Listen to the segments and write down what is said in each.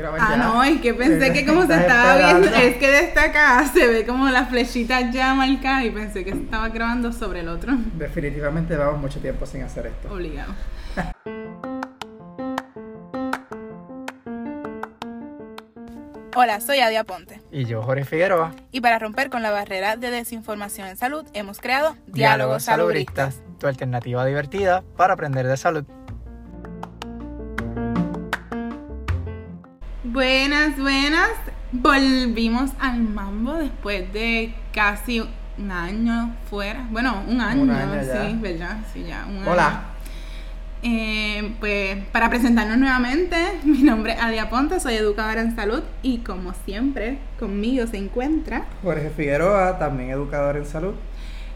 grabar Ah, ya. no, es que pensé que como se estaba viendo, es que desde acá se ve como las flechitas ya marcadas y pensé que se estaba grabando sobre el otro. Definitivamente llevamos mucho tiempo sin hacer esto. Obligado. Hola, soy Adia Ponte. Y yo, Jorge Figueroa. Y para romper con la barrera de desinformación en salud, hemos creado Diálogos Salubristas. Tu alternativa divertida para aprender de salud. Buenas, buenas. Volvimos al mambo después de casi un año fuera. Bueno, un año, Un año ya. sí, ¿verdad? Sí, ya, un Hola. año. Eh, pues para presentarnos nuevamente, mi nombre es Adia Ponte, soy educadora en salud y como siempre conmigo se encuentra. Jorge Figueroa, también educador en salud.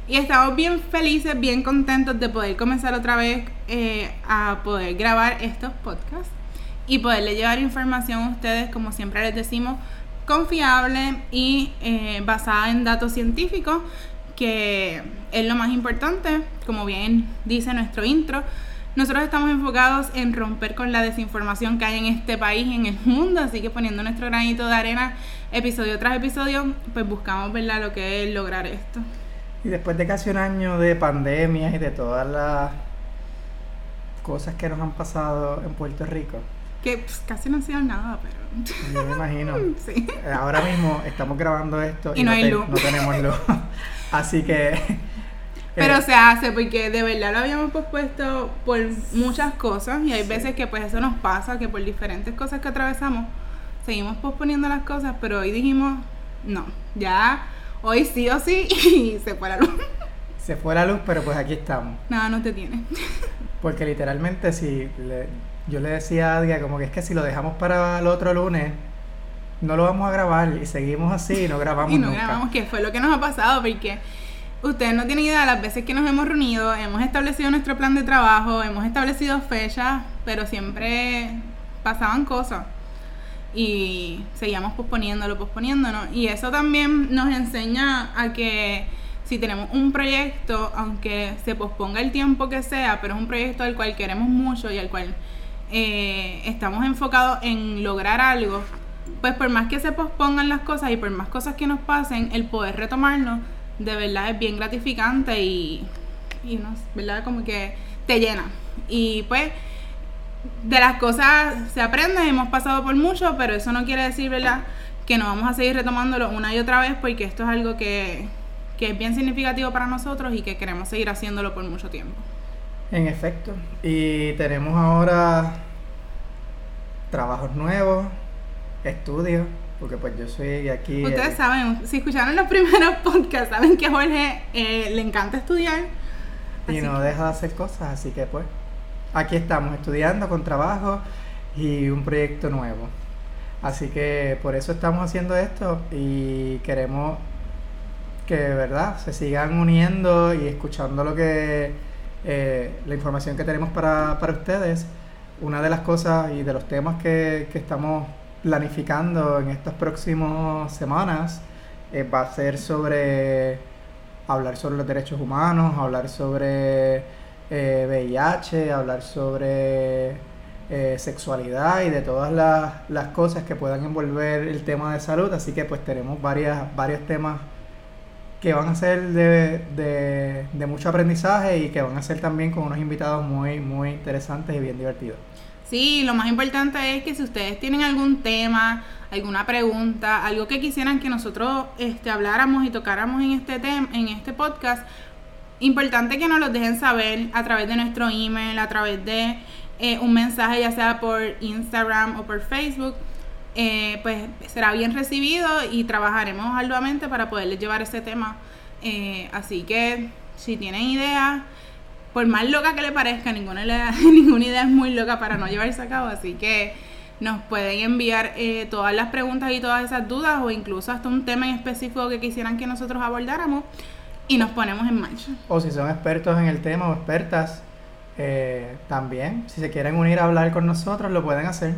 Y estamos bien felices, bien contentos de poder comenzar otra vez eh, a poder grabar estos podcasts y poderle llevar información a ustedes, como siempre les decimos, confiable y eh, basada en datos científicos, que es lo más importante, como bien dice nuestro intro. Nosotros estamos enfocados en romper con la desinformación que hay en este país y en el mundo, así que poniendo nuestro granito de arena episodio tras episodio, pues buscamos ¿verdad? lo que es lograr esto. Y después de casi un año de pandemia y de todas las cosas que nos han pasado en Puerto Rico, Que pues, casi no ha sido nada, pero. yo me imagino. Sí. Eh, Ahora mismo estamos grabando esto Y no hay te- luz. no tenemos luz. Así que. Pero eh, se hace porque de verdad lo habíamos pospuesto por muchas cosas y hay Sí. veces que pues eso nos pasa, que por diferentes cosas que atravesamos seguimos posponiendo las cosas, pero hoy dijimos, no, ya hoy sí o sí y se fue la luz. se fue la luz, pero pues aquí estamos. Nada, no te tiene. Porque literalmente si le- yo le decía a Adia como que es que si lo dejamos para el otro lunes, no lo vamos a grabar y seguimos así y no grabamos y no nunca. grabamos, que fue lo que nos ha pasado, porque ustedes no tienen idea de las veces que nos hemos reunido, hemos establecido nuestro plan de trabajo, hemos establecido fechas, pero siempre pasaban cosas. Y seguíamos posponiéndolo, posponiéndolo. Y eso también nos enseña a que si tenemos un proyecto, aunque se posponga el tiempo que sea, pero es un proyecto al cual queremos mucho y al cual eh, estamos enfocados en lograr algo, pues por más que se pospongan las cosas y por más cosas que nos pasen, el poder retomarlo de verdad es bien gratificante y, y nos, ¿verdad? Como que te llena. Y pues de las cosas se aprende, hemos pasado por mucho, pero eso no quiere decir, ¿verdad? Que no vamos a seguir retomándolo una y otra vez porque esto es algo que, que es bien significativo para nosotros y que queremos seguir haciéndolo por mucho tiempo. En efecto. Y tenemos ahora trabajos nuevos, estudios, porque pues yo soy aquí. Ustedes eh, saben, si escucharon los primeros podcasts, saben que a Jorge eh, le encanta estudiar. y no que- deja de hacer cosas, así que pues aquí estamos estudiando con trabajo y un proyecto nuevo. Así que por eso estamos haciendo esto y queremos que verdad se sigan uniendo y escuchando lo que eh, la información que tenemos para, para ustedes. Una de las cosas y de los temas que, que estamos planificando en estas próximas semanas eh, va a ser sobre hablar sobre los derechos humanos, hablar sobre eh, VIH, hablar sobre eh, sexualidad y de todas las, las cosas que puedan envolver el tema de salud. Así que pues tenemos varias, varios temas que van a ser de, de, de mucho aprendizaje y que van a ser también con unos invitados muy, muy interesantes y bien divertidos. Sí, lo más importante es que si ustedes tienen algún tema, alguna pregunta, algo que quisieran que nosotros este, habláramos y tocáramos en este tem en este podcast, importante que nos los dejen saber a través de nuestro email, a través de eh, un mensaje, ya sea por Instagram o por Facebook. Eh, pues será bien recibido y trabajaremos arduamente para poderles llevar ese tema. Eh, así que si tienen ideas, por más loca que le parezca, ninguna idea, ninguna idea es muy loca para no llevarse a cabo, así que nos pueden enviar eh, todas las preguntas y todas esas dudas o incluso hasta un tema en específico que quisieran que nosotros abordáramos y nos ponemos en marcha. O si son expertos en el tema o expertas, eh, también, si se quieren unir a hablar con nosotros, lo pueden hacer.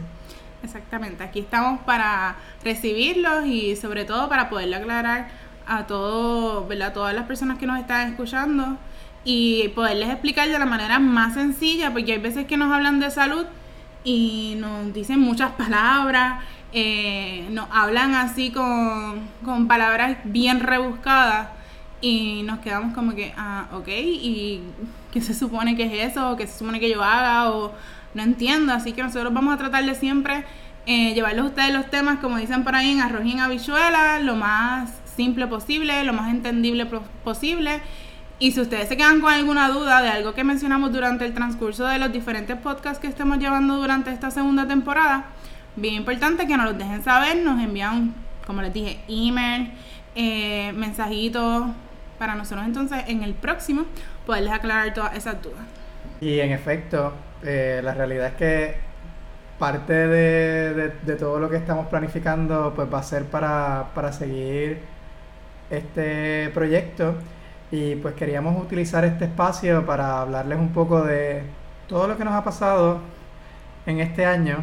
Exactamente, aquí estamos para recibirlos y sobre todo para poderle aclarar a todo, ¿verdad? todas las personas que nos están escuchando y poderles explicar de la manera más sencilla, porque hay veces que nos hablan de salud y nos dicen muchas palabras eh, nos hablan así con, palabras bien rebuscadas y nos quedamos como que, ah, ok, ¿y qué se supone que es eso? ¿O qué se supone que yo haga? O no entiendo, así que nosotros vamos a tratar de siempre eh, llevarles a ustedes los temas, como dicen por ahí, en arroz y en lo más simple posible, lo más entendible posible. Y si ustedes se quedan con alguna duda de algo que mencionamos durante el transcurso de los diferentes podcasts que estemos llevando durante esta segunda temporada, bien importante que nos los dejen saber, nos envían, como les dije, email, eh, mensajitos, para nosotros entonces en el próximo poderles aclarar todas esas dudas. Y en efecto, eh, la realidad es que parte de, de, todo lo que estamos planificando pues va a ser para, para seguir este proyecto y pues queríamos utilizar este espacio para hablarles un poco de todo lo que nos ha pasado en este año.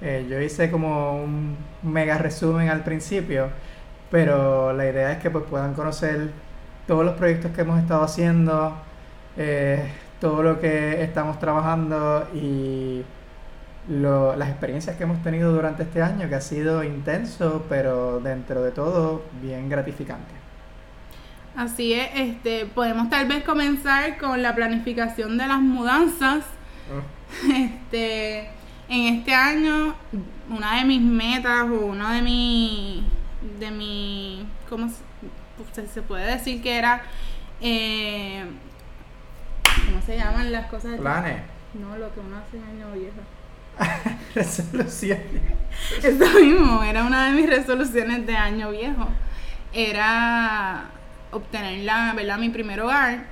Eh, yo hice como un mega resumen al principio, pero la idea es que pues puedan conocer todos los proyectos que hemos estado haciendo, eh, todo lo que estamos trabajando y las experiencias que hemos tenido durante este año, que ha sido intenso, pero dentro de todo bien gratificante. Así es, este, podemos tal vez comenzar con la planificación de las mudanzas. Oh. Este, en este año, una de mis metas o una de mi, de mi, ¿cómo se, puede decir que era, eh, ¿cómo se llaman las cosas? Planes. No, lo que uno hace en año viejo. resoluciones. Eso mismo, era una de mis resoluciones de año viejo. Era obtener la, ¿verdad? mi primer hogar.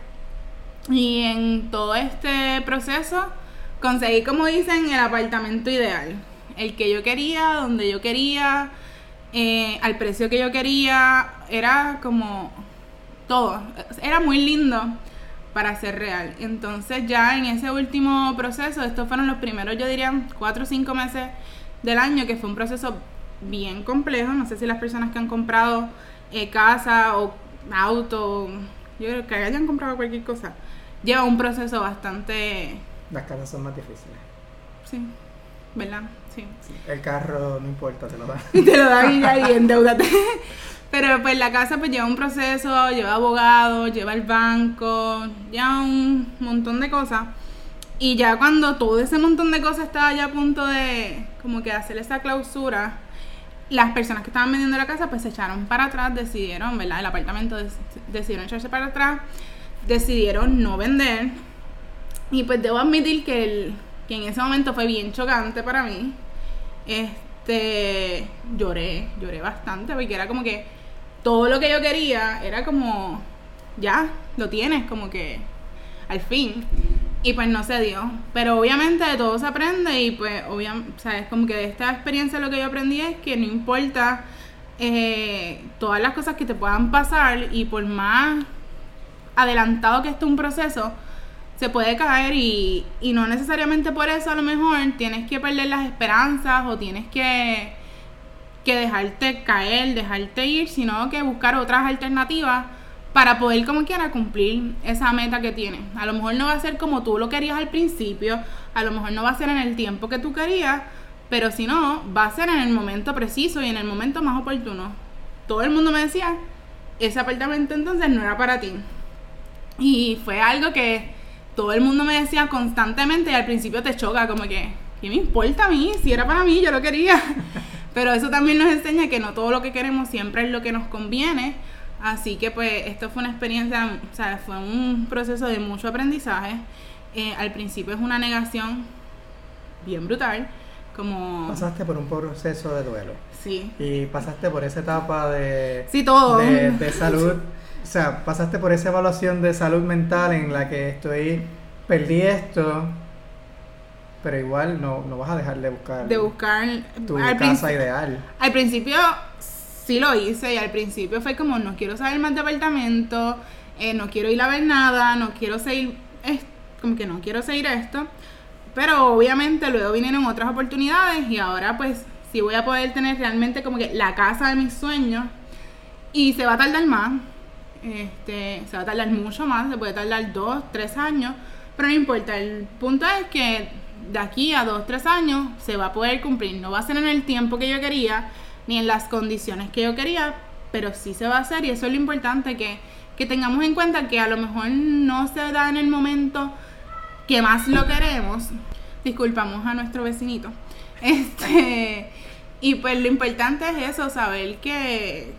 Y en todo este proceso conseguí, como dicen, el apartamento ideal. El que yo quería, donde yo quería, eh, al precio que yo quería. Era como todo. Era muy lindo para ser real. Entonces ya en ese último proceso, estos fueron los primeros, yo diría, cuatro o cinco meses del año, que fue un proceso bien complejo. No sé si las personas que han comprado eh, casa o auto, yo creo que hayan comprado cualquier cosa, lleva un proceso bastante... Las casas son más difíciles. Sí, ¿verdad? Sí. El carro no importa, te lo da. te lo da y ya y endeudate. Pero pues la casa pues lleva un proceso, lleva abogado, lleva el banco, lleva un montón de cosas. Y ya cuando todo ese montón de cosas estaba ya a punto de como que hacer esa clausura, las personas que estaban vendiendo la casa pues se echaron para atrás, decidieron, ¿verdad? El apartamento decidieron echarse para atrás, decidieron no vender. Y pues debo admitir que, el, que en ese momento fue bien chocante para mí. Este, lloré, lloré bastante porque era como que todo lo que yo quería era como, ya, lo tienes, como que al fin. Y pues no se dio. Pero obviamente de todo se aprende y pues obviamente, ¿sabes? Como que de esta experiencia lo que yo aprendí es que no importa eh, todas las cosas que te puedan pasar y por más adelantado que esté un proceso, se puede caer y, y no necesariamente por eso a lo mejor tienes que perder las esperanzas o tienes que, que dejarte caer, dejarte ir, sino que buscar otras alternativas para poder como quiera cumplir esa meta que tienes. A lo mejor no va a ser como tú lo querías al principio, a lo mejor no va a ser en el tiempo que tú querías, pero si no, va a ser en el momento preciso y en el momento más oportuno. Todo el mundo me decía, ese apartamento entonces no era para ti. Y fue algo que todo el mundo me decía constantemente y al principio te choca, como que, ¿qué me importa a mí? Si era para mí, yo lo quería. Pero eso también nos enseña que no todo lo que queremos siempre es lo que nos conviene Así que pues esto fue una experiencia, o sea, fue un proceso de mucho aprendizaje. Eh, al principio es una negación bien brutal, como... Pasaste por un proceso de duelo. Sí. Y pasaste por esa etapa de... Sí, todo. De, salud. o sea, pasaste por esa evaluación de salud mental en la que estoy, perdí esto, pero igual no, no vas a dejar de buscar... De buscar... Tu casa ideal. Al principio sí lo hice y al principio fue como no quiero saber más de apartamento, eh, no quiero ir a ver nada, no quiero seguir, como que no quiero seguir esto. Pero obviamente luego vinieron otras oportunidades y ahora pues sí voy a poder tener realmente como que la casa de mis sueños y se va a tardar más. Este, se va a tardar mucho más, se puede tardar dos, tres años, pero no importa. El punto es que de aquí a dos, tres años se va a poder cumplir. No va a ser en el tiempo que yo quería, ni en las condiciones que yo quería, pero sí se va a hacer y eso es lo importante que, que tengamos en cuenta que a lo mejor no se da en el momento que más lo queremos. Disculpamos a nuestro vecinito. Este, y pues lo importante es eso, saber que,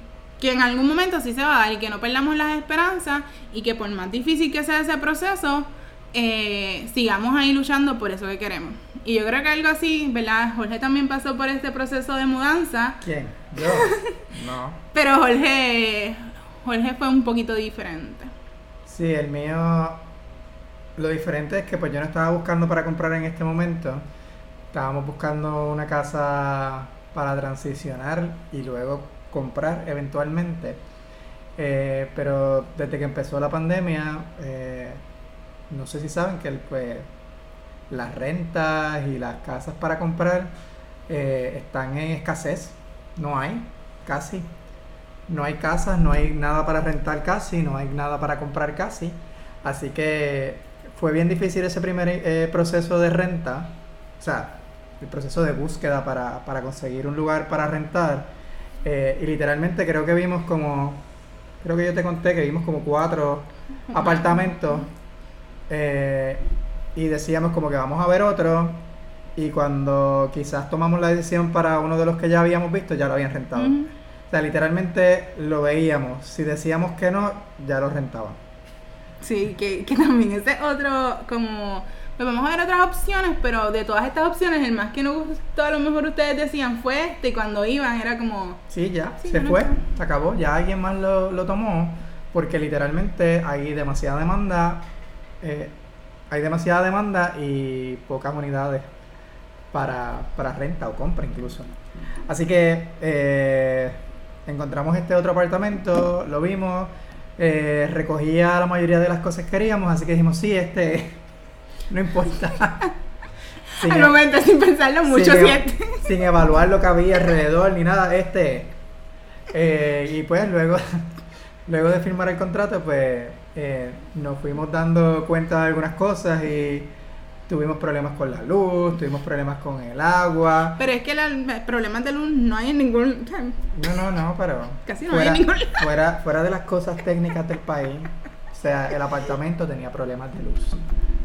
que en algún momento sí se va a dar y que no perdamos las esperanzas y que por más difícil que sea ese proceso, eh, sigamos ahí luchando por eso que queremos. Y yo creo que algo así, ¿verdad? Jorge también pasó por este proceso de mudanza. ¿Quién? Yo. No. Pero Jorge, Jorge fue un poquito diferente. Sí, el mío, lo diferente es que pues yo no estaba buscando para comprar en este momento. Estábamos buscando una casa para transicionar y luego comprar eventualmente. Eh, pero desde que empezó la pandemia, eh, no sé si saben que pues, las rentas y las casas para comprar eh, están en escasez. No hay, casi. No hay casas, no hay nada para rentar casi, no hay nada para comprar casi. Así que fue bien difícil ese primer proceso de renta. O sea, el proceso de búsqueda para, para conseguir un lugar para rentar. Eh, y literalmente creo que vimos como, creo que yo te conté que vimos como cuatro apartamentos eh, y decíamos como que vamos a ver otro y cuando quizás tomamos la decisión para uno de los que ya habíamos visto ya lo habían rentado. O sea, literalmente lo veíamos. Si decíamos que no, ya lo rentaban. Sí, que, que también ese otro como pues vamos a ver otras opciones, pero de todas estas opciones, el más que nos gustó, a lo mejor ustedes decían fue este, y cuando iban era como... Sí, ya, se fue, se acabó, ya alguien más lo, lo tomó, porque literalmente hay demasiada demanda, eh, hay demasiada demanda y pocas unidades para, para renta o compra incluso. Así que eh, encontramos este otro apartamento, lo vimos, eh, recogía la mayoría de las cosas que queríamos, así que dijimos, sí, este no importa. Al momento, sin pensarlo mucho, sin, e- sin evaluar lo que había alrededor ni nada, este. Eh, y pues luego, luego de firmar el contrato, pues eh, nos fuimos dando cuenta de algunas cosas y tuvimos problemas con la luz, tuvimos problemas con el agua. Pero es que los problemas de luz no hay en ningún... No, no, no, pero... Casi no hay en ningún fuera, fuera de las cosas técnicas del país, o sea, el apartamento tenía problemas de luz.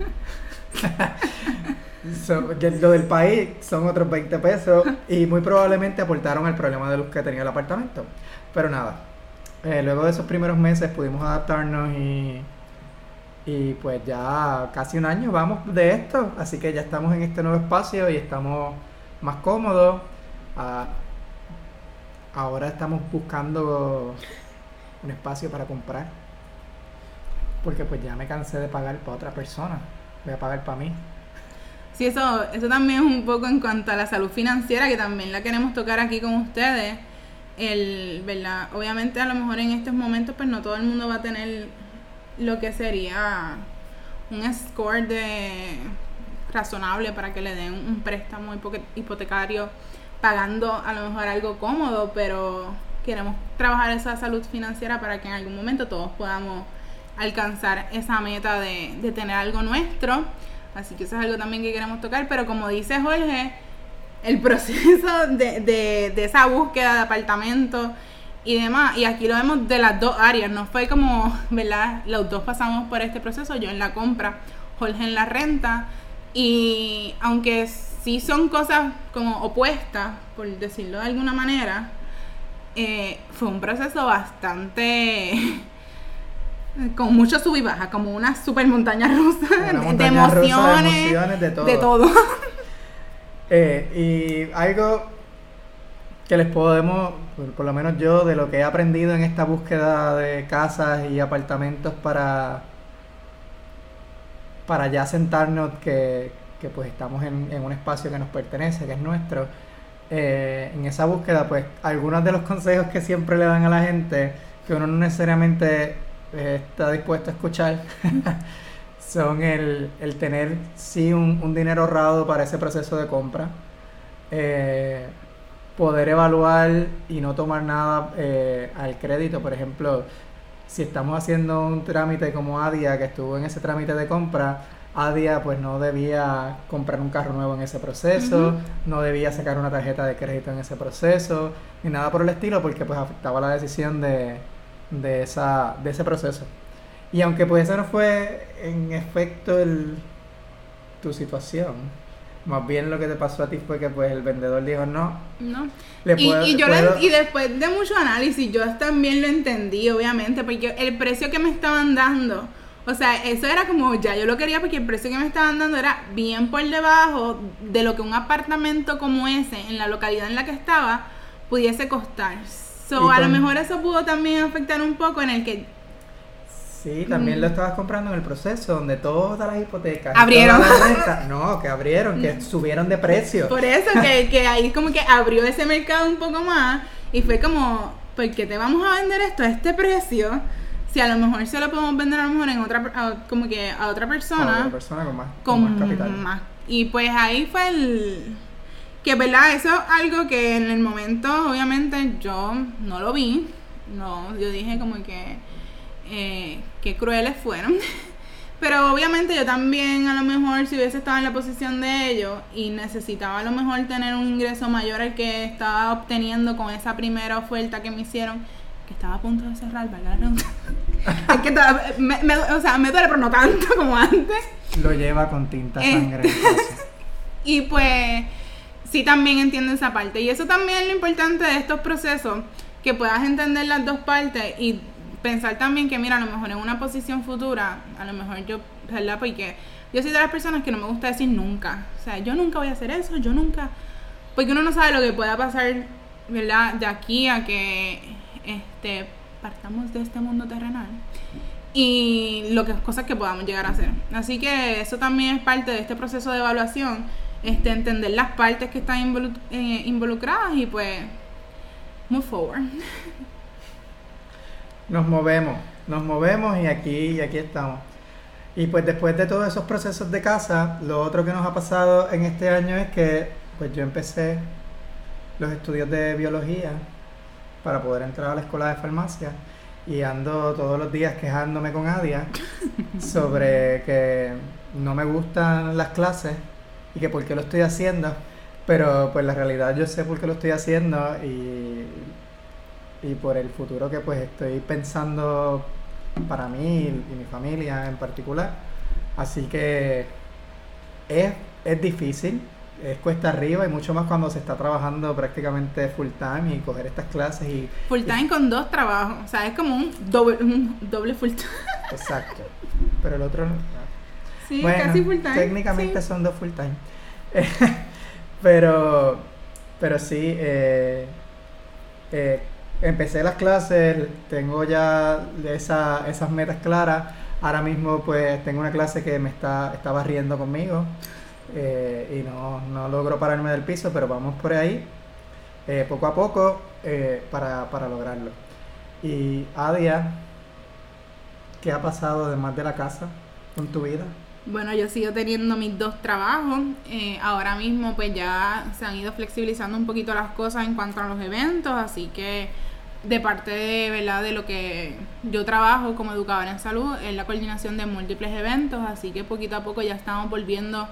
lo del país son otros 20 pesos y muy probablemente aportaron el problema de luz que tenía el apartamento. Pero nada, eh, luego de esos primeros meses pudimos adaptarnos y, y pues ya casi un año vamos de esto, así que ya estamos en este nuevo espacio y estamos más cómodos. Ah, ahora estamos buscando un espacio para comprar porque pues ya me cansé de pagar para otra persona voy a pagar para mí. Sí, eso, eso también es un poco en cuanto a la salud financiera, que también la queremos tocar aquí con ustedes. El, ¿verdad? Obviamente a lo mejor en estos momentos pues no todo el mundo va a tener lo que sería un score de razonable para que le den un préstamo hipotecario pagando a lo mejor algo cómodo, pero queremos trabajar esa salud financiera para que en algún momento todos podamos alcanzar esa meta de, de tener algo nuestro. Así que eso es algo también que queremos tocar. Pero como dice Jorge, el proceso de, de, de esa búsqueda de apartamento y demás, y aquí lo vemos de las dos áreas, no fue como, ¿verdad? Los dos pasamos por este proceso, yo en la compra, Jorge en la renta, y aunque sí son cosas como opuestas, por decirlo de alguna manera, eh, fue un proceso bastante con mucho sub y baja, como una super montaña rusa, de, emociones, de, todo. Eh, y algo que les podemos, por, lo menos yo, de lo que he aprendido en esta búsqueda de casas y apartamentos para, para ya sentarnos que, pues estamos en, un espacio que nos pertenece, que es nuestro. Eh, en esa búsqueda, pues algunos de los consejos que siempre le dan a la gente, que uno no necesariamente está dispuesto a escuchar. Son el, tener sí un, dinero ahorrado para ese proceso de compra, eh, poder evaluar y no tomar nada eh, al crédito, por ejemplo, si estamos haciendo un trámite como ADIA que estuvo en ese trámite de compra, Adia pues no debía comprar un carro nuevo en ese proceso, no debía sacar una tarjeta de crédito en ese proceso, ni nada por el estilo, porque pues afectaba la decisión de, de, esa, de ese proceso. Y aunque pues eso no fue en efecto el, tu situación, más bien lo que te pasó a ti fue que pues el vendedor dijo no. No. y, yo y después de mucho análisis, yo también lo entendí, obviamente, porque el precio que me estaban dando o sea, eso era como, ya yo lo quería porque el precio que me estaban dando era bien por debajo de lo que un apartamento como ese, en la localidad en la que estaba, pudiese costar. So, a lo mejor eso pudo también afectar un poco en el que Sí, también lo estabas comprando en el proceso donde todas las hipotecas abrieron. no, que abrieron, que subieron de precio. Por eso que, que ahí como que abrió ese mercado un poco más y fue como, ¿por qué te vamos a vender esto a este precio? si a lo mejor se lo podemos vender a lo mejor en otra como que a otra persona a otra persona con más con, más capital y pues ahí fue el que verdad eso es algo que en el momento obviamente yo no lo vi no yo dije como que eh, qué crueles fueron pero obviamente yo también a lo mejor si hubiese estado en la posición de ellos y necesitaba a lo mejor tener un ingreso mayor al que estaba obteniendo con esa primera oferta que me hicieron que estaba a punto de cerrar, ¿verdad? es que me, me, o sea, me duele, pero no tanto como antes. Lo lleva con tinta eh, sangre. y pues sí también entiendo esa parte. Y eso también es lo importante de estos procesos, que puedas entender las dos partes y pensar también que, mira, a lo mejor en una posición futura, a lo mejor yo, ¿verdad? Porque yo soy de las personas que no me gusta decir nunca. O sea, yo nunca voy a hacer eso, yo nunca... Porque uno no sabe lo que pueda pasar, ¿verdad? De aquí a que este, partamos de este mundo terrenal y lo que cosas que podamos llegar a hacer. Así que eso también es parte de este proceso de evaluación, este, entender las partes que están eh, involucradas y pues move forward. Nos movemos, nos movemos y aquí, y aquí estamos. Y pues después de todos esos procesos de casa, lo otro que nos ha pasado en este año es que pues yo empecé los estudios de biología para poder entrar a la escuela de farmacia y ando todos los días quejándome con Adia sobre que no me gustan las clases y que por qué lo estoy haciendo, pero pues la realidad yo sé por qué lo estoy haciendo y, y por el futuro que pues estoy pensando para mí y mi familia en particular. Así que es, es difícil, es cuesta arriba y mucho más cuando se está trabajando prácticamente full time y coger estas clases y... Full time con dos trabajos, o sea, es como un doble, un doble full time. Exacto, pero el otro Sí, casi full time. Técnicamente son dos full time. pero, pero sí, eh, eh, empecé las clases, tengo ya esa, esas metas claras. Ahora mismo pues tengo una clase que me está, está barriendo conmigo. Eh, y no, no, logro pararme del piso, pero vamos por ahí eh, poco a poco para, para, lograrlo. Y Adia, ¿qué ha pasado además de la casa con tu vida? Bueno, yo sigo teniendo mis dos trabajos. ahora mismo pues ya se han ido flexibilizando un poquito las cosas en cuanto a los eventos, así que de parte de, ¿verdad? de lo que yo trabajo como educadora en salud, en la coordinación de múltiples eventos, así que poquito a poco ya estamos volviendo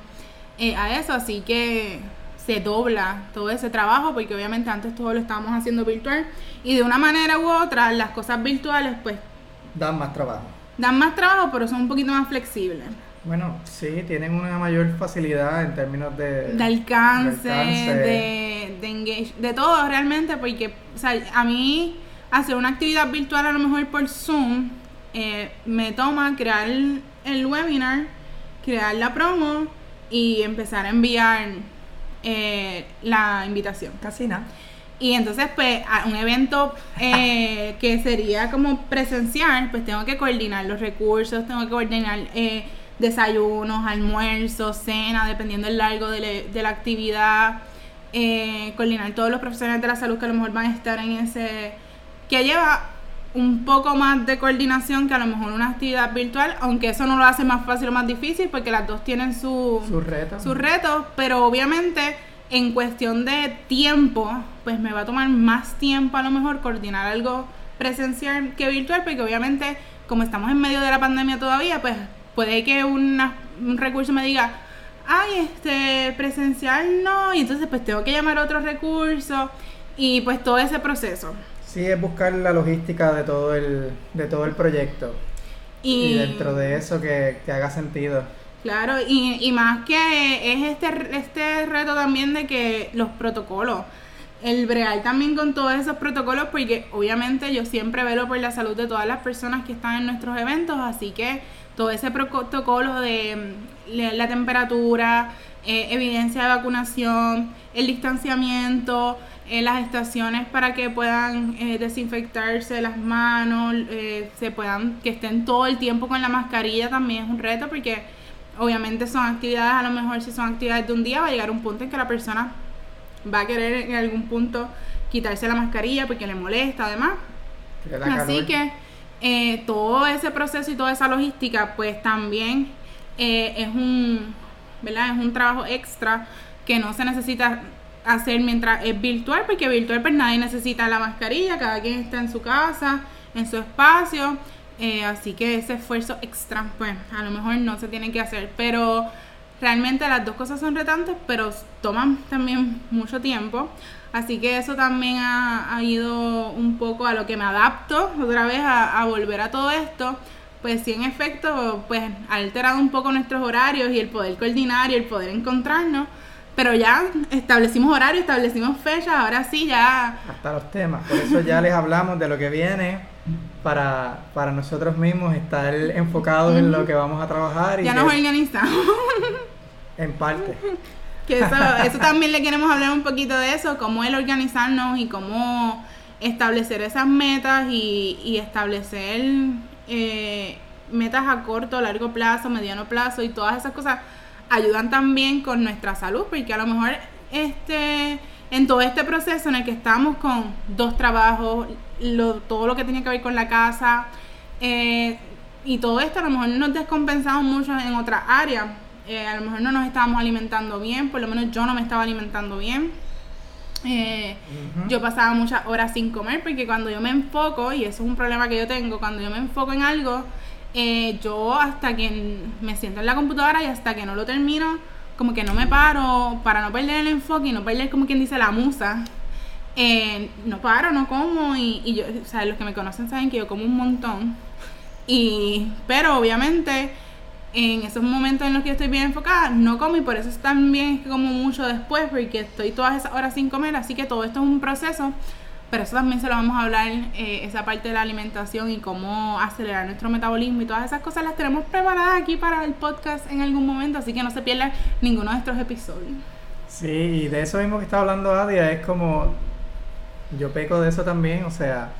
eh, a eso, así que se dobla todo ese trabajo porque obviamente antes todo lo estábamos haciendo virtual y de una manera u otra las cosas virtuales pues dan más trabajo. Dan más trabajo pero son un poquito más flexibles. Bueno, sí, tienen una mayor facilidad en términos de... De alcance, de, de, engage, de todo realmente porque o sea, a mí hacer una actividad virtual a lo mejor por Zoom eh, me toma crear el webinar, crear la promo, y empezar a enviar eh, la invitación. Casi nada. Y entonces, pues, a un evento eh, que sería como presencial, pues tengo que coordinar los recursos, tengo que coordinar eh, desayunos, almuerzos, cena, dependiendo del largo de, de la actividad, coordinar todos los profesionales de la salud que a lo mejor van a estar en ese... que lleva un poco más de coordinación que a lo mejor una actividad virtual, aunque eso no lo hace más fácil o más difícil porque las dos tienen su, sus retos. Su reto, pero obviamente en cuestión de tiempo, pues me va a tomar más tiempo a lo mejor coordinar algo presencial que virtual, porque obviamente como estamos en medio de la pandemia todavía, pues puede que una, un recurso me diga, ay, este, presencial no, y entonces pues tengo que llamar a otro recurso y pues todo ese proceso. Sí, es buscar la logística de todo el, de todo el proyecto. Y, dentro de eso que, que haga sentido. Claro, y, y, más que es este, este reto también de que los protocolos, el breal también con todos esos protocolos, porque obviamente yo siempre velo por la salud de todas las personas que están en nuestros eventos, así que todo ese protocolo de mm, la temperatura, eh, evidencia de vacunación, el distanciamiento, eh, las estaciones para que puedan eh, desinfectarse las manos, se puedan, que estén todo el tiempo con la mascarilla también es un reto porque obviamente son actividades, a lo mejor si son actividades de un día va a llegar un punto en que la persona va a querer en algún punto quitarse la mascarilla porque le molesta además. Así que eh, todo ese proceso y toda esa logística, pues también eh, es un, ¿verdad? Es un trabajo extra que no se necesita hacer mientras es virtual, porque virtual pues nadie necesita la mascarilla, cada quien está en su casa, en su espacio, eh, así que ese esfuerzo extra, pues a lo mejor no se tiene que hacer, pero realmente las dos cosas son retantes, pero toman también mucho tiempo. Así que eso también ha, ido un poco a lo que me adapto otra vez a, volver a todo esto. Pues sí, en efecto, pues ha alterado un poco nuestros horarios y el poder coordinar y el poder encontrarnos. Pero ya establecimos horario, establecimos fechas, ahora sí ya... Hasta los temas, por eso ya les hablamos de lo que viene para, para nosotros mismos estar enfocados en lo que vamos a trabajar. Y ya nos organizamos. En parte. Que eso, eso también le queremos hablar un poquito de eso, cómo el organizarnos y cómo establecer esas metas y, y establecer eh, metas a corto, largo plazo, mediano plazo y todas esas cosas ayudan también con nuestra salud, porque a lo mejor este en todo este proceso en el que estamos con dos trabajos, lo, todo lo que tiene que ver con la casa eh, y todo esto, a lo mejor nos descompensamos mucho en otras áreas eh, a lo mejor no nos estábamos alimentando bien, por lo menos yo no me estaba alimentando bien. Eh, yo pasaba muchas horas sin comer porque cuando yo me enfoco, y eso es un problema que yo tengo, cuando yo me enfoco en algo, eh, yo hasta que me siento en la computadora y hasta que no lo termino, como que no me paro para no perder el enfoque y no perder como quien dice la musa. No paro, no como y, y yo, o los que me conocen saben que yo como un montón. Y, pero obviamente en esos momentos en los que estoy bien enfocada, no como y por eso también es que como mucho después, porque estoy todas esas horas sin comer, así que todo esto es un proceso, pero eso también se lo vamos a hablar, eh, esa parte de la alimentación y cómo acelerar nuestro metabolismo y todas esas cosas las tenemos preparadas aquí para el podcast en algún momento, así que no se pierdan ninguno de estos episodios. Sí, y de eso mismo que está hablando Adia, es como, yo peco de eso también, o sea,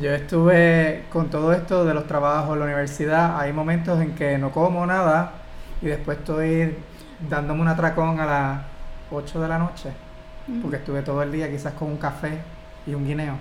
yo estuve con todo esto de los trabajos la universidad. Hay momentos en que no como nada y después estoy dándome un atracón a las 8 de la noche porque estuve todo el día quizás con un café y un guineo.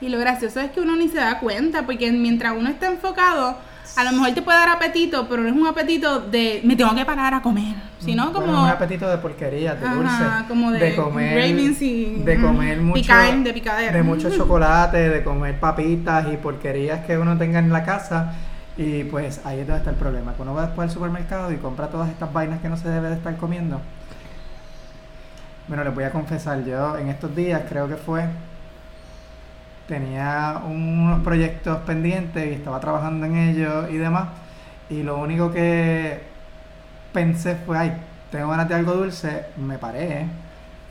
Y lo gracioso es que uno ni se da cuenta porque mientras uno está enfocado a lo mejor te puede dar apetito, pero no es un apetito de me tengo que parar a comer, sino como un apetito de porquería, de dulce, como de, comer de comer mucho de picadera. de mucho chocolate, de comer papitas y porquerías que uno tenga en la casa. Y pues ahí es donde está el problema. Cuando uno va después al supermercado y compra todas estas vainas que no se debe de estar comiendo. Bueno, les voy a confesar, yo en estos días creo que fue tenía unos proyectos pendientes y estaba trabajando en ellos y demás. Y lo único que pensé fue, ay, tengo ganas de algo dulce, me paré,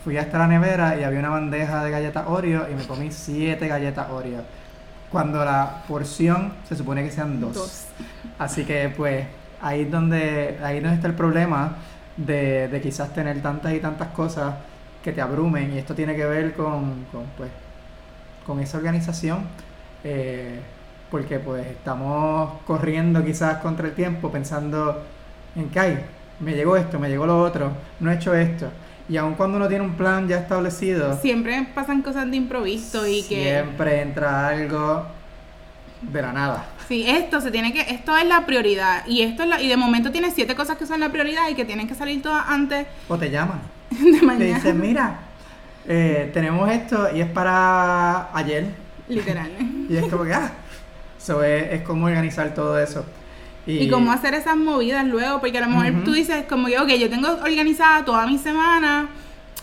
fui hasta la nevera y había una bandeja de galletas Oreo y me comí siete galletas Oreo. Cuando la porción se supone que sean dos. Así que pues ahí es donde, ahí donde está el problema de, de quizás tener tantas y tantas cosas que te abrumen y esto tiene que ver con, con pues con esa organización, eh, porque pues estamos corriendo quizás contra el tiempo pensando en que hay, me llegó esto, me llegó lo otro, no he hecho esto. Y aun cuando uno tiene un plan ya establecido, siempre pasan cosas de improviso y que siempre entra algo de la nada. Sí, esto se tiene que, esto es la prioridad y esto es la, y de momento tiene siete cosas que son la prioridad y que tienen que salir todas antes. O te llaman. De mañana. Te dicen, mira, eh, tenemos esto y es para ayer. Literal. y es como que, ah, es, como organizar todo eso. Y, cómo hacer esas movidas luego, porque a lo mejor tú dices como que, ok, yo tengo organizada toda mi semana,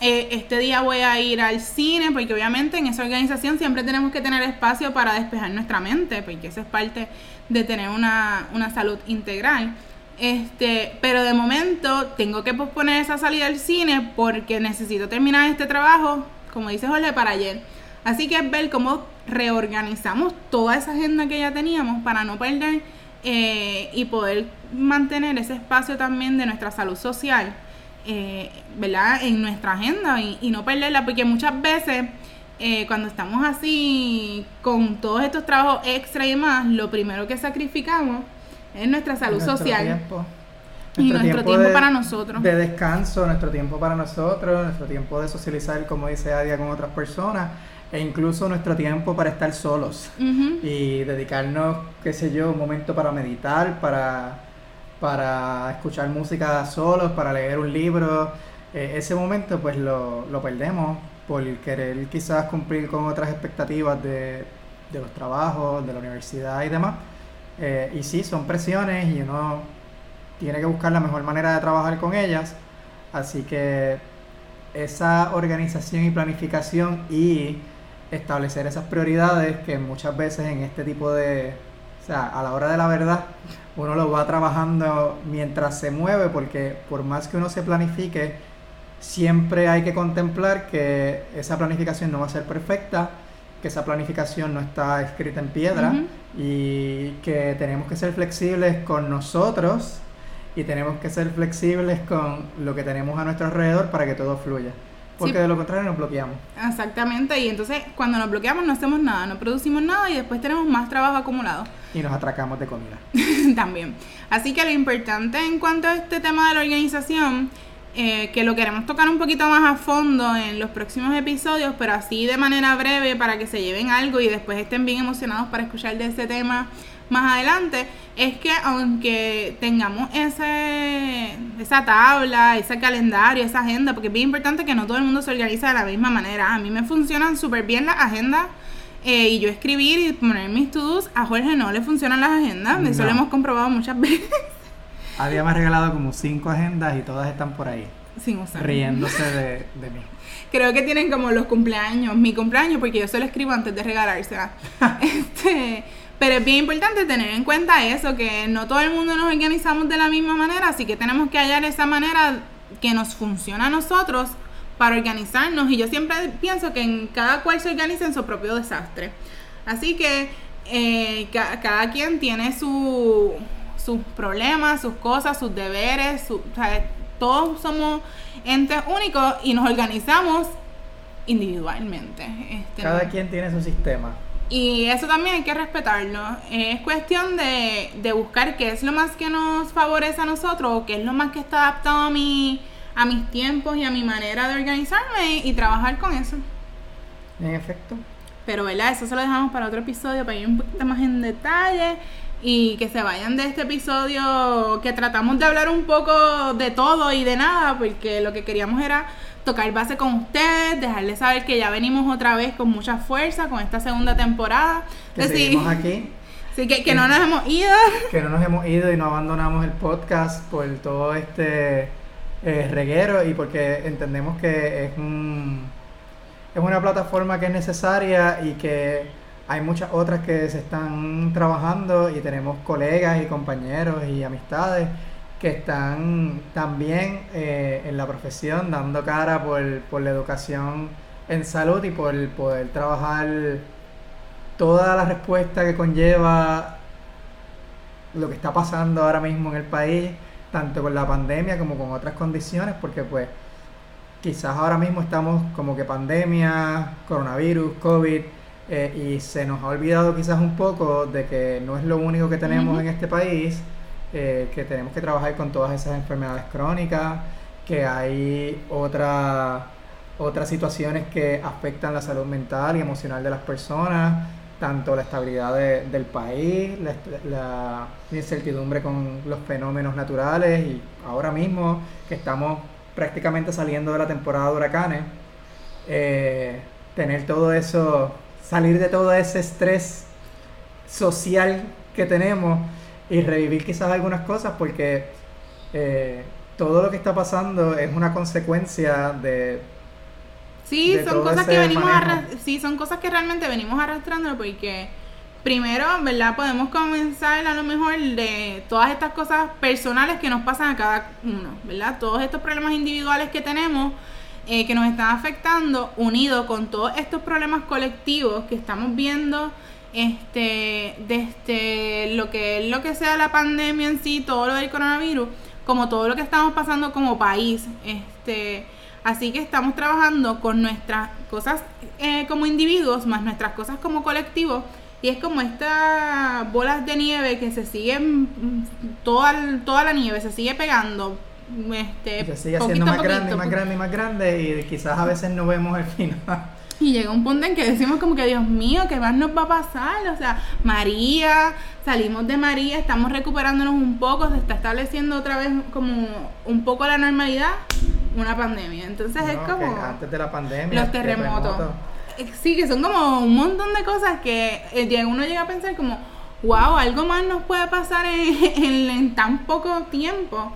eh, este día voy a ir al cine, porque obviamente en esa organización siempre tenemos que tener espacio para despejar nuestra mente, porque eso es parte de tener una, una salud integral. Este, pero de momento tengo que posponer esa salida al cine porque necesito terminar este trabajo, como dice Jorge, para ayer. Así que es ver cómo reorganizamos toda esa agenda que ya teníamos para no perder eh, y poder mantener ese espacio también de nuestra salud social, eh, ¿verdad? En nuestra agenda y, no perderla, porque muchas veces eh, cuando estamos así con todos estos trabajos extra y demás, lo primero que sacrificamos es nuestra salud social. Tiempo. y nuestro tiempo, para nosotros. De descanso, nuestro tiempo para nosotros, nuestro tiempo de socializar, como dice Adia, con otras personas e incluso nuestro tiempo para estar solos y dedicarnos, qué sé yo, un momento para meditar, para, para escuchar música solos, para leer un libro. Eh, ese momento pues lo, lo, perdemos por querer quizás cumplir con otras expectativas de, de los trabajos, de la universidad y demás. Eh, y sí, son presiones y uno tiene que buscar la mejor manera de trabajar con ellas. Así que esa organización y planificación y establecer esas prioridades que muchas veces en este tipo de, o sea, a la hora de la verdad, uno lo va trabajando mientras se mueve, porque por más que uno se planifique, siempre hay que contemplar que esa planificación no va a ser perfecta, que esa planificación no está escrita en piedra y que tenemos que ser flexibles con nosotros y tenemos que ser flexibles con lo que tenemos a nuestro alrededor para que todo fluya. Porque de lo contrario nos bloqueamos. Exactamente, y entonces cuando nos bloqueamos no hacemos nada, no producimos nada y después tenemos más trabajo acumulado. Y nos atracamos de comida. También. Así que lo importante en cuanto a este tema de la organización, eh, que lo queremos tocar un poquito más a fondo en los próximos episodios, pero así de manera breve para que se lleven algo y después estén bien emocionados para escuchar de este tema más adelante, es que aunque tengamos ese, esa tabla, ese calendario, esa agenda, porque es bien importante que no todo el mundo se organiza de la misma manera. A mí me funcionan súper bien las agendas. Eh, y yo escribir y poner mis to-dos, a Jorge no le funcionan las agendas, eso lo hemos comprobado muchas veces. Había más regalado como cinco agendas y todas están por ahí. Sin usar. Riéndose de, mí. Creo que tienen como los cumpleaños, mi cumpleaños, porque yo se lo escribo antes de regalársela. este, pero es bien importante tener en cuenta eso, que no todo el mundo nos organizamos de la misma manera, así que tenemos que hallar esa manera que nos funciona a nosotros para organizarnos. Y yo siempre pienso que en cada cual se organiza en su propio desastre. Así que eh, cada quien tiene su, sus problemas, sus cosas, sus deberes, todos somos entes únicos y nos organizamos individualmente. Este, cada quien tiene su sistema. Y eso también hay que respetarlo. Es cuestión de, de buscar qué es lo más que nos favorece a nosotros o qué es lo más que está adaptado a, mi, a mis tiempos y a mi manera de organizarme y trabajar con eso. En efecto. Pero, ¿verdad? Eso se lo dejamos para otro episodio, para ir un poquito más en detalle y que se vayan de este episodio que tratamos de hablar un poco de todo y de nada, porque lo que queríamos era tocar base con ustedes, dejarles saber que ya venimos otra vez con mucha fuerza con esta segunda temporada. Que seguimos aquí. Sí, que, que no nos hemos ido. Que no nos hemos ido y no abandonamos el podcast por todo este eh, reguero y porque entendemos que es un es una plataforma que es necesaria y que hay muchas otras que se están trabajando y tenemos colegas y compañeros y amistades que están también eh, en la profesión dando cara por, por, la educación en salud y por poder trabajar toda la respuesta que conlleva lo que está pasando ahora mismo en el país, tanto con la pandemia como con otras condiciones, porque pues quizás ahora mismo estamos como que pandemia, coronavirus, COVID, eh, y se nos ha olvidado quizás un poco de que no es lo único que tenemos en este país eh, que tenemos que trabajar con todas esas enfermedades crónicas, que hay otra, otras situaciones que afectan la salud mental y emocional de las personas, tanto la estabilidad del país, la, incertidumbre con los fenómenos naturales y ahora mismo que estamos prácticamente saliendo de la temporada de huracanes, eh, tener todo eso, salir de todo ese estrés social que tenemos y revivir quizás algunas cosas porque eh, todo lo que está pasando es una consecuencia de... Sí, de son cosas que venimos sí, son cosas que realmente venimos arrastrando porque primero, ¿verdad? Podemos comenzar a lo mejor de todas estas cosas personales que nos pasan a cada uno, ¿verdad? Todos estos problemas individuales que tenemos eh, que nos están afectando, unido con todos estos problemas colectivos que estamos viendo este desde lo que es lo que sea la pandemia en sí, todo lo del coronavirus, como todo lo que estamos pasando como país, este así que estamos trabajando con nuestras cosas eh, como individuos más nuestras cosas como colectivos y es como estas bolas de nieve que se siguen mm, toda, toda la nieve se sigue pegando este Y se sigue haciendo más grande más grande y más grande y quizás a veces no vemos el final. y llega un punto en que decimos como que Dios mío, ¿qué más nos va a pasar? O sea, María, salimos de María, estamos recuperándonos un poco, se está estableciendo otra vez como un poco la normalidad, una pandemia. Entonces es No, como que antes de la pandemia. los terremotos. Eh, Sí, que son como un montón de cosas que eh, uno llega a pensar como, wow, algo más nos puede pasar en, en- en tan poco tiempo.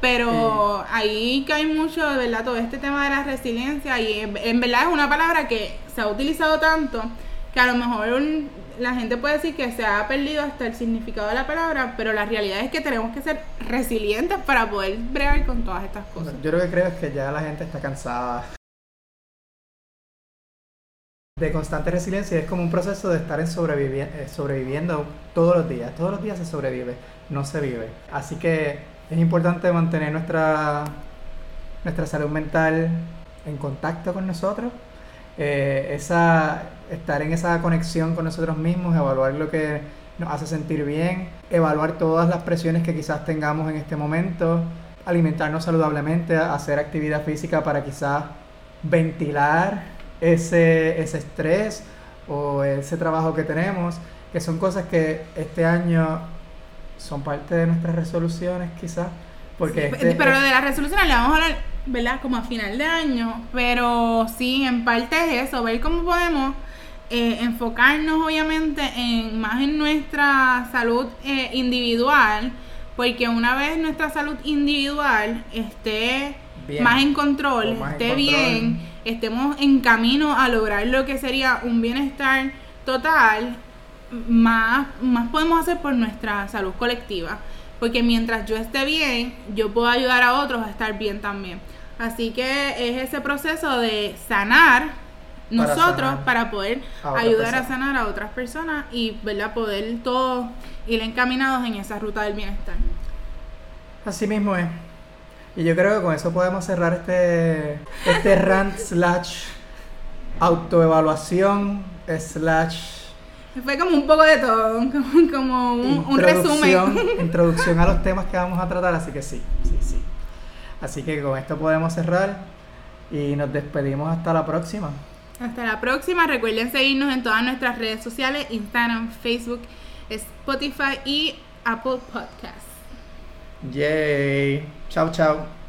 Pero ahí cae mucho, de verdad, todo este tema de la resiliencia y en, en verdad es una palabra que se ha utilizado tanto que a lo mejor un- la gente puede decir que se ha perdido hasta el significado de la palabra, pero la realidad es que tenemos que ser resilientes para poder bregar con todas estas cosas. Yo lo que creo es que ya la gente está cansada de constante resiliencia. Es como un proceso de estar en sobrevivi- eh, sobreviviendo todos los días. Todos los días se sobrevive, no se vive. Así que es importante mantener nuestra, nuestra salud mental en contacto con nosotros. Eh, estar en esa conexión con nosotros mismos, evaluar lo que nos hace sentir bien, evaluar todas las presiones que quizás tengamos en este momento, alimentarnos saludablemente, hacer actividad física para quizás ventilar ese, ese estrés o ese trabajo que tenemos, que son cosas que este año son parte de nuestras resoluciones quizás, porque este- pero lo de las resoluciones le vamos a hablar, ¿verdad? Como a final de año. Pero sí, en parte es eso, ver cómo podemos eh, enfocarnos obviamente en más en nuestra salud eh, individual. Porque una vez nuestra salud individual esté Bien. más en control, en esté control. bien, estemos en camino a lograr lo que sería un bienestar total, más, más podemos hacer por nuestra salud colectiva. Porque mientras yo esté bien, yo puedo ayudar a otros a estar bien también. Así que es ese proceso de sanar Para nosotros sanar para poder a ayudar a sanar a otras personas y ¿verdad? poder todos ir encaminados en esa ruta del bienestar. Así mismo es. Y yo creo que con eso podemos cerrar este, este rant slash autoevaluación slash Fue como un poco de todo, como, como un, resumen. introducción a los temas que vamos a tratar, así que sí, sí, sí. Así que con esto podemos cerrar y nos despedimos hasta la próxima. Hasta la próxima. Recuerden seguirnos en todas nuestras redes sociales, Instagram, Facebook, Spotify y Apple Podcasts. Yay. Chao, chao.